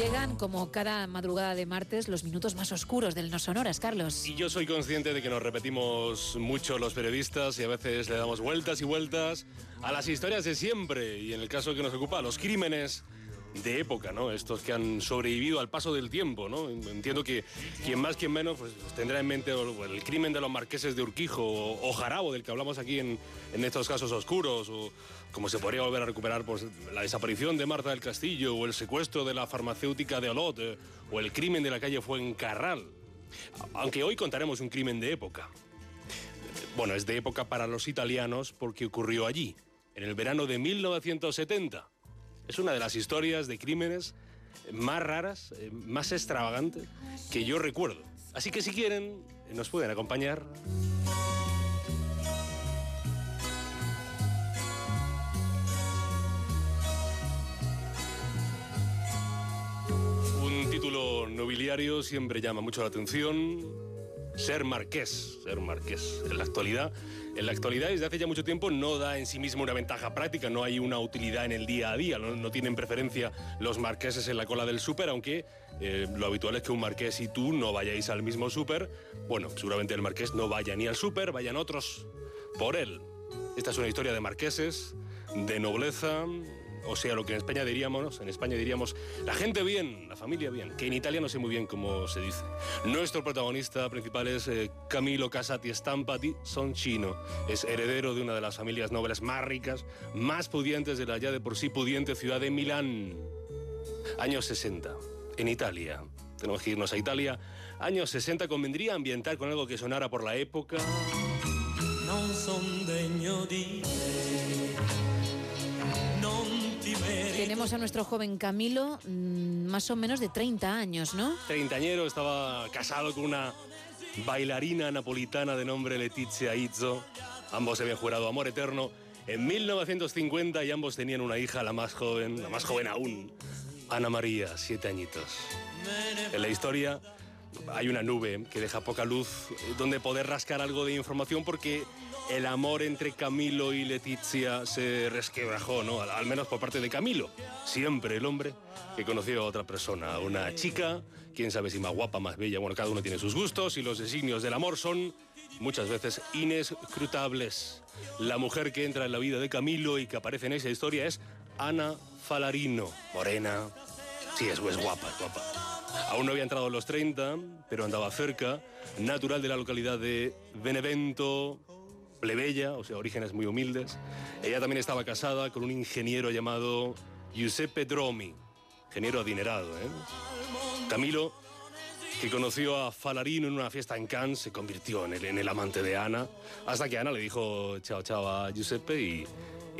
Llegan, como cada madrugada de martes, los minutos más oscuros del No Sonoras, Carlos. Y yo soy consciente de que nos repetimos mucho los periodistas y a veces le damos vueltas y vueltas a las historias de siempre. Y en el caso que nos ocupa, los crímenes de época, ¿no? Estos que han sobrevivido al paso del tiempo, ¿no? Entiendo que quien más, quien menos, pues tendrá en mente el crimen de los marqueses de Urquijo o, Jarabo, del que hablamos aquí en, en, estos casos oscuros, o como se podría volver a recuperar pues, la desaparición de Marta del Castillo, o el secuestro de la farmacéutica de Olot, eh, o el crimen de la calle Fuencarral. Aunque hoy contaremos un crimen de época. Bueno, es de época para los italianos porque ocurrió allí, en el verano de 1970 es una de las historias de crímenes más raras, eh, más extravagantes que yo recuerdo. Así que si quieren, nos pueden acompañar. Un título nobiliario siempre llama mucho la atención. Ser marqués, ser marqués. En la actualidad en la actualidad, desde hace ya mucho tiempo, no da en sí mismo una ventaja práctica, no hay una utilidad en el día a día, no, tienen preferencia los marqueses en la cola del súper, aunque eh, lo habitual es que un marqués y tú no vayáis al mismo súper. Bueno, seguramente el marqués no vaya ni al súper, vayan otros por él. Esta es una historia de marqueses, de nobleza, o sea, lo que en España diríamos, en España diríamos, la gente bien, la familia bien, que en Italia no sé muy bien cómo se dice. Nuestro protagonista principal es eh, Camilo Casati Stampati Soncino. Es heredero de una de las familias nobles más ricas, más pudientes de la ya de por sí pudiente ciudad de Milán. Años 60, en Italia. Tenemos que irnos a Italia. Años 60 convendría ambientar con algo que sonara por la época. No son tenemos a nuestro joven Camilo, mm, más o menos de 30 años, ¿no? Treintañero, estaba casado con una bailarina napolitana de nombre Letizia Izzo. Ambos se habían jurado amor eterno en 1950 y ambos tenían una hija, la más joven, la más joven aún, Ana María, siete añitos. En la historia hay una nube que deja poca luz donde poder rascar algo de información porque el amor entre Camilo y Letizia se resquebrajó, ¿no? Al, menos por parte de Camilo. Siempre el hombre que conoció a otra persona, una chica, quién sabe si más guapa, más bella, bueno, cada uno tiene sus gustos y los designios del amor son muchas veces inescrutables. La mujer que entra en la vida de Camilo y que aparece en esa historia es Ana Falarino, morena. Sí, es, es guapa, es guapa. Aún no había entrado a los 30, pero andaba cerca, natural de la localidad de Benevento, plebeya, o sea, orígenes muy humildes. Ella también estaba casada con un ingeniero llamado Giuseppe Dromi, ingeniero adinerado. ¿eh? Camilo, que conoció a Falarino en una fiesta en Cannes, se convirtió en el, en el amante de Ana, hasta que Ana le dijo chao chao a Giuseppe y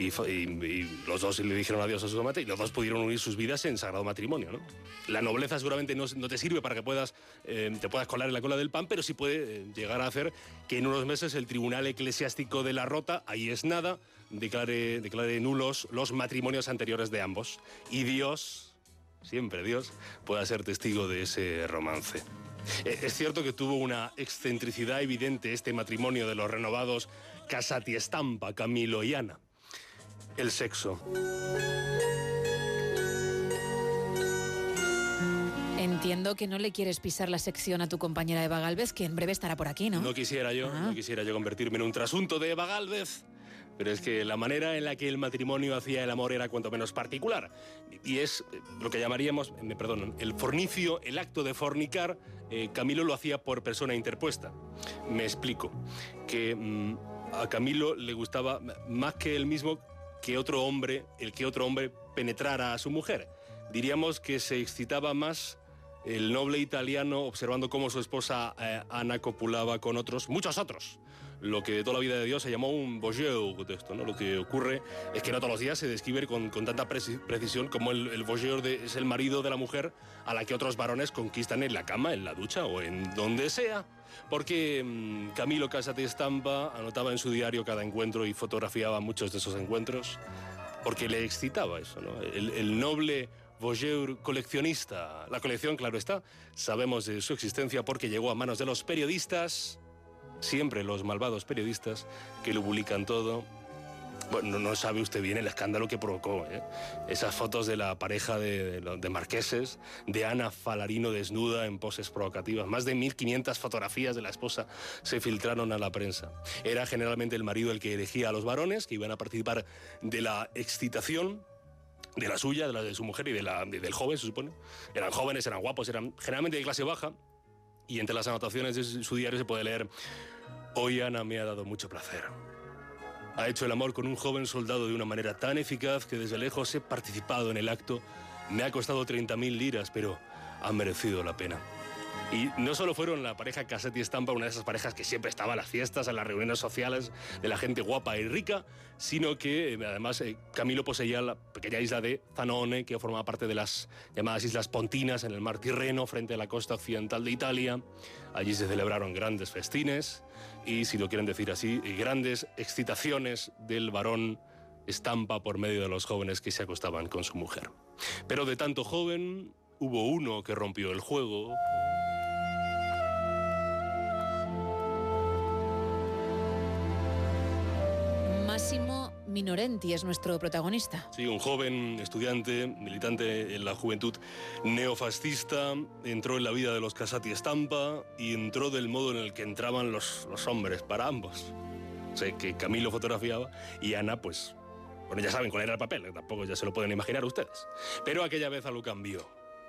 y, los dos le dijeron adiós a su amante y los dos pudieron unir sus vidas en sagrado matrimonio. ¿no? La nobleza seguramente no, te sirve para que puedas, eh, te puedas colar en la cola del pan, pero sí puede eh, llegar a hacer que en unos meses el Tribunal Eclesiástico de la Rota, ahí es nada, declare, declare nulos los matrimonios anteriores de ambos. Y Dios, siempre Dios, pueda ser testigo de ese romance. Eh, es cierto que tuvo una excentricidad evidente este matrimonio de los renovados Casati Estampa, Camilo y Ana el sexo. Entiendo que no le quieres pisar la sección a tu compañera Eva Galvez, que en breve estará por aquí, ¿no? No quisiera yo, no ah. quisiera yo convertirme en un trasunto de Eva Galvez. Pero es que la manera en la que el matrimonio hacía el amor era cuanto menos particular. Y es eh, lo que llamaríamos, me perdonan, el fornicio, el acto de fornicar, eh, Camilo lo hacía por persona interpuesta. Me explico. Que mm, a Camilo le gustaba más que él mismo que otro hombre, el que otro hombre penetrara a su mujer. Diríamos que se excitaba más el noble italiano observando cómo su esposa eh, Ana copulaba con otros, muchos otros. Lo que de toda la vida de Dios se llamó un voyeur de esto, ¿no? Lo que ocurre es que no todos los días se describe con, tanta precisión como el, el es el marido de la mujer a la que otros varones conquistan en la cama, en la ducha o en donde sea. Porque mm, Camilo Casate Estampa anotaba en su diario cada encuentro y fotografiaba muchos de esos encuentros porque le excitaba eso, ¿no? el noble Voyeur coleccionista. La colección, claro está, sabemos de su existencia porque llegó a manos de los periodistas, siempre los malvados periodistas, que lo publican todo. Bueno, no sabe usted bien el escándalo que provocó. ¿eh? Esas fotos de la pareja de, de, marqueses, de Ana Falarino desnuda en poses provocativas. Más de 1.500 fotografías de la esposa se filtraron a la prensa. Era generalmente el marido el que elegía a los varones que iban a participar de la excitación de la suya, de la de su mujer y de la, del joven, se supone. Eran jóvenes, eran guapos, eran generalmente de clase baja. Y entre las anotaciones de su diario se puede leer, hoy Ana me ha dado mucho placer. Ha hecho el amor con un joven soldado de una manera tan eficaz que desde lejos he participado en el acto. Me ha costado 30.000 liras, pero ha merecido la pena. Y no solo fueron la pareja Cassetti Estampa, una de esas parejas que siempre estaba en las fiestas, en las reuniones sociales de la gente guapa y rica, sino que eh, además eh, Camilo poseía la pequeña isla de Zanone, que formaba parte de las llamadas Islas Pontinas en el mar Tirreno, frente a la costa occidental de Italia. Allí se celebraron grandes festines y, si lo quieren decir así, grandes excitaciones del varón Estampa por medio de los jóvenes que se acostaban con su mujer. Pero de tanto joven, hubo uno que rompió el juego. Minorenti es nuestro protagonista. Sí, un joven estudiante, militante en la juventud neofascista, entró en la vida de los Casati Estampa y entró del modo en el que entraban los, los hombres para ambos. Sé que Camilo fotografiaba y Ana, pues, bueno, ya saben cuál era el papel, tampoco ya se lo pueden imaginar ustedes. Pero aquella vez algo cambió.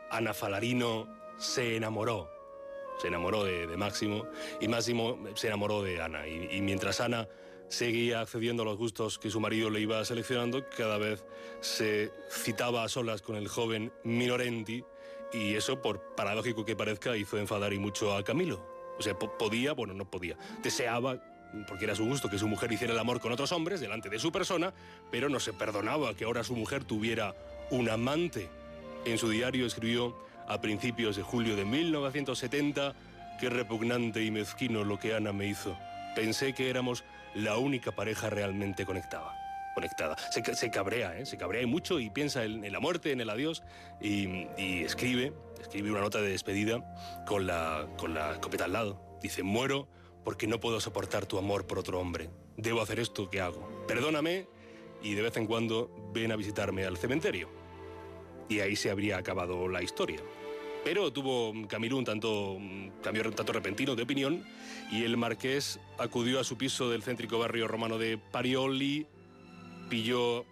Ana Falarino se enamoró. Se enamoró de, de Máximo y Máximo se enamoró de Ana. Y, y mientras Ana seguía accediendo a los gustos que su marido le iba seleccionando, cada vez se citaba a solas con el joven Minorenti y eso, por paradójico que parezca, hizo enfadar y mucho a Camilo. O sea, podía, bueno, no podía, deseaba, porque era su gusto, que su mujer hiciera el amor con otros hombres delante de su persona, pero no se perdonaba que ahora su mujer tuviera un amante. En su diario escribió a principios de julio de 1970, qué repugnante y mezquino lo que Ana me hizo. Pensé que éramos la única pareja realmente conectada. Conectada. Se, cabrea, ¿eh? se cabrea mucho y piensa en, la muerte, en el adiós y, y, escribe, escribe una nota de despedida con la, con escopeta al lado. Dice, muero porque no puedo soportar tu amor por otro hombre. Debo hacer esto que hago. Perdóname y de vez en cuando ven a visitarme al cementerio. Y ahí se habría acabado la historia. Pero tuvo Camilo un tanto, un cambio un tanto repentino de opinión y el marqués acudió a su piso del céntrico barrio romano de Parioli, pilló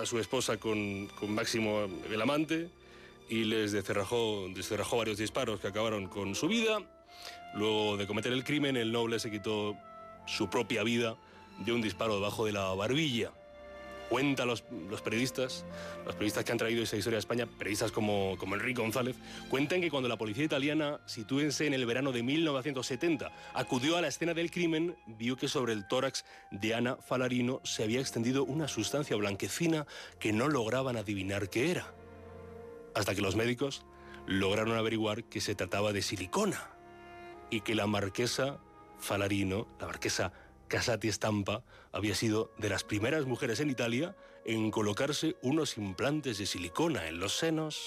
a su esposa con, con Máximo el amante y les descerrajó, descerrajó varios disparos que acabaron con su vida. Luego de cometer el crimen, el noble se quitó su propia vida de un disparo debajo de la barbilla cuentan los, los, periodistas, los periodistas que han traído esa historia a España, periodistas como, como Enrique González, cuentan que cuando la policía italiana, sitúense en el verano de 1970, acudió a la escena del crimen, vio que sobre el tórax de Ana Falarino se había extendido una sustancia blanquecina que no lograban adivinar qué era. Hasta que los médicos lograron averiguar que se trataba de silicona y que la marquesa Falarino, la marquesa Casati Stampa había sido de las primeras mujeres en Italia en colocarse unos implantes de silicona en los senos.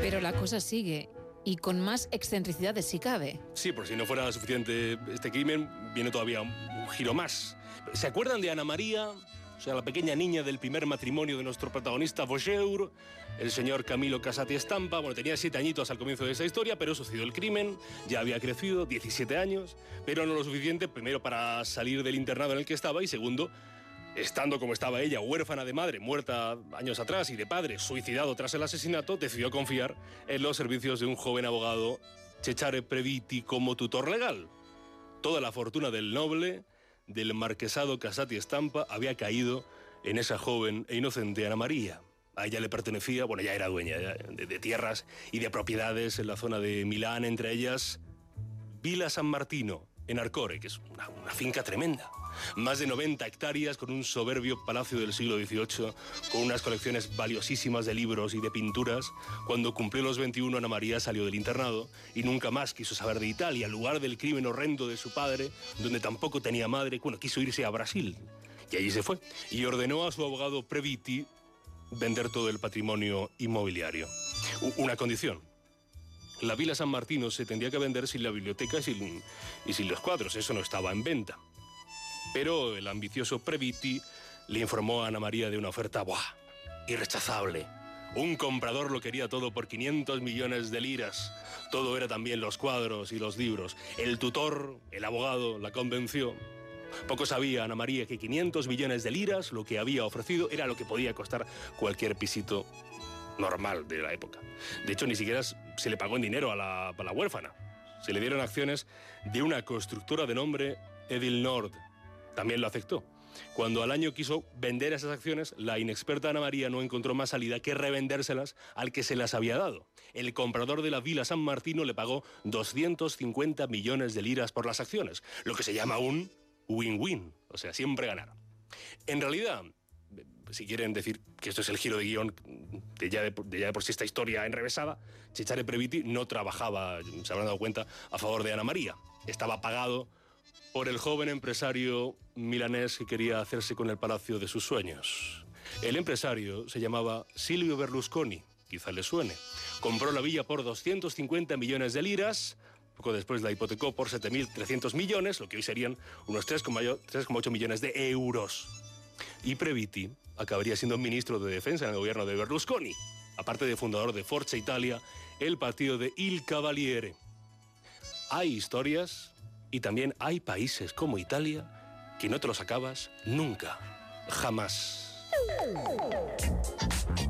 Pero la cosa sigue y con más excentricidades si cabe. Sí, por si no fuera suficiente este crimen, viene todavía un, giro más. ¿Se acuerdan de Ana María? Sea, la pequeña niña del primer matrimonio de nuestro protagonista Vogeur, el señor Camilo Casati Estampa. Bueno, tenía siete añitos al comienzo de esa historia, pero sucedió el crimen, ya había crecido, 17 años, pero no lo suficiente, primero para salir del internado en el que estaba y segundo, estando como estaba ella, huérfana de madre, muerta años atrás, y de padre, suicidado tras el asesinato, decidió confiar en los servicios de un joven abogado, Cecare Previti, como tutor legal. Toda la fortuna del noble, del marquesado Casati Estampa, había caído en esa joven e inocente Ana María. A ella le pertenecía, bueno, ya era dueña de, tierras y de propiedades en la zona de Milán, entre ellas Villa San Martino, en Arcore, que es una, finca tremenda. Más de 90 hectáreas con un soberbio palacio del siglo XVIII, con unas colecciones valiosísimas de libros y de pinturas. Cuando cumplió los 21, Ana María salió del internado y nunca más quiso saber de Italia, lugar del crimen horrendo de su padre, donde tampoco tenía madre. Bueno, quiso irse a Brasil. Y allí se fue. Y ordenó a su abogado Previti vender todo el patrimonio inmobiliario. Una condición, la Villa San Martino se tendría que vender sin la biblioteca y sin, y sin los cuadros. Eso no estaba en venta. Pero el ambicioso Previti le informó a Ana María de una oferta ¡buah! irrechazable. Un comprador lo quería todo por 500 millones de liras. Todo era también los cuadros y los libros. El tutor, el abogado, la convenció. Poco sabía Ana María que 500 millones de liras, lo que había ofrecido, era lo que podía costar cualquier pisito normal de la época. De hecho, ni siquiera se le pagó en dinero a la, a la huérfana. Se le dieron acciones de una constructora de nombre Edil Nord. También lo aceptó. Cuando al año quiso vender esas acciones, la inexperta Ana María no encontró más salida que revendérselas al que se las había dado. El comprador de la Vila San Martino le pagó 250 millones de liras por las acciones, lo que se llama un win-win, o sea, siempre ganar. En realidad, si quieren decir que esto es el giro de guion de ya de, por sí esta historia enrevesada, Cesare Previti no trabajaba, se habrán dado cuenta, a favor de Ana María. Estaba pagado por el joven empresario milanés que quería hacerse con el palacio de sus sueños. El empresario se llamaba Silvio Berlusconi, quizá le suene. Compró la villa por 250 millones de liras, poco después la hipotecó por 7.300 millones, lo que hoy serían unos 3,8 millones de euros. Y Previti acabaría siendo ministro de Defensa en el gobierno de Berlusconi, aparte de fundador de Forza Italia, el partido de Il Cavaliere. Hay historias y también hay países como Italia que no te los acabas nunca, jamás.